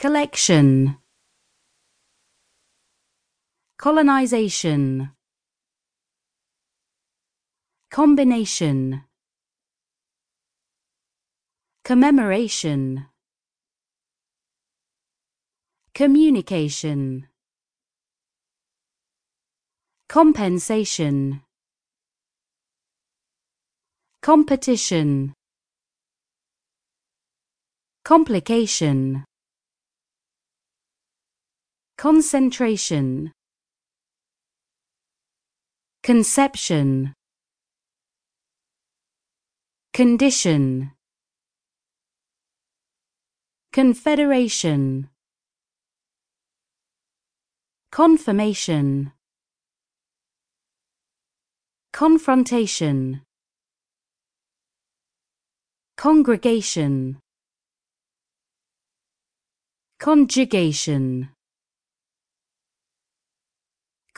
collection. Colonization. Combination. Commemoration. Communication. Compensation. Competition. Complication concentration. Conception. Condition. Confederation. Confirmation. Confrontation. Congregation. Conjugation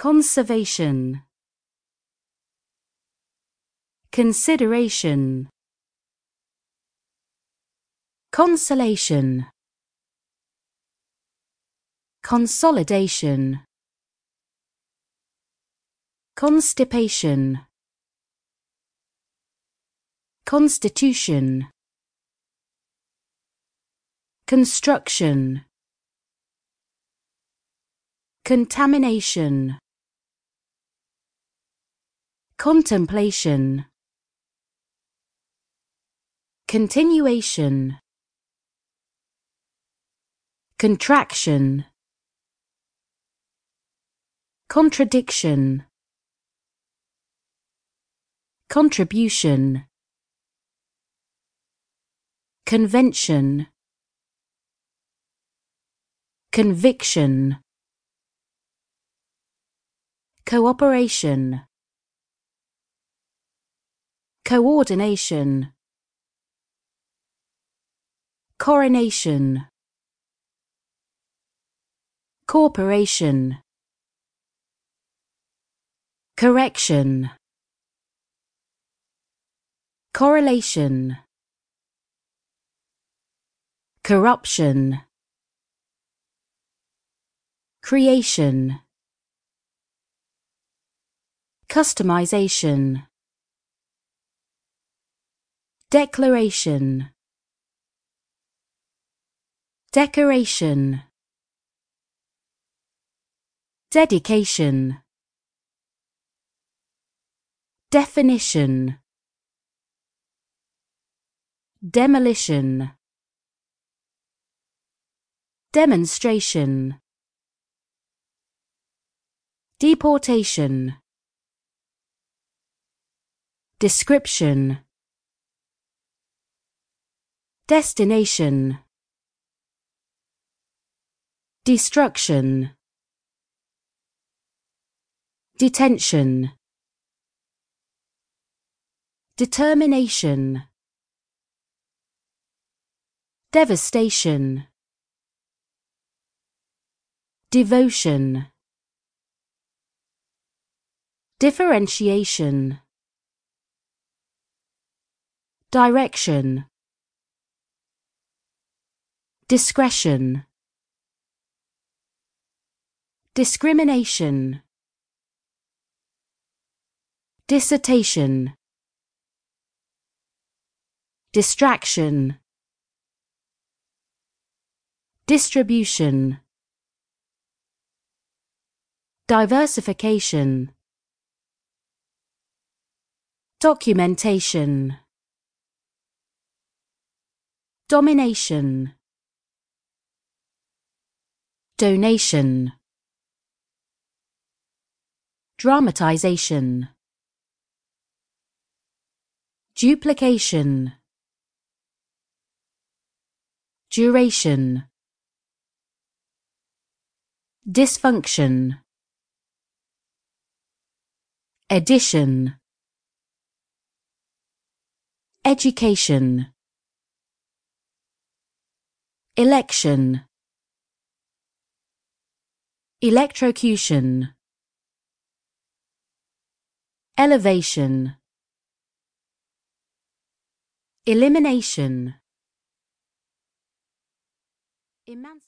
conservation consideration consolation consolidation constipation constitution construction contamination contemplation. Continuation. Contraction. Contradiction. Contribution. Convention. Conviction. Cooperation coordination. Coronation. Corporation. Correction. Correlation. Corruption. Creation. Customization declaration. Decoration. Dedication. Definition. Demolition. Demonstration. Deportation. Description destination. Destruction. Detention. Determination. Devastation. Devotion. Differentiation. Direction discretion. Discrimination. Dissertation. Distraction. Distribution. Diversification. Documentation. Domination donation. Dramatization. Duplication. Duration. Dysfunction. Addition. Education. Election electrocution. Elevation. Elimination. Emanci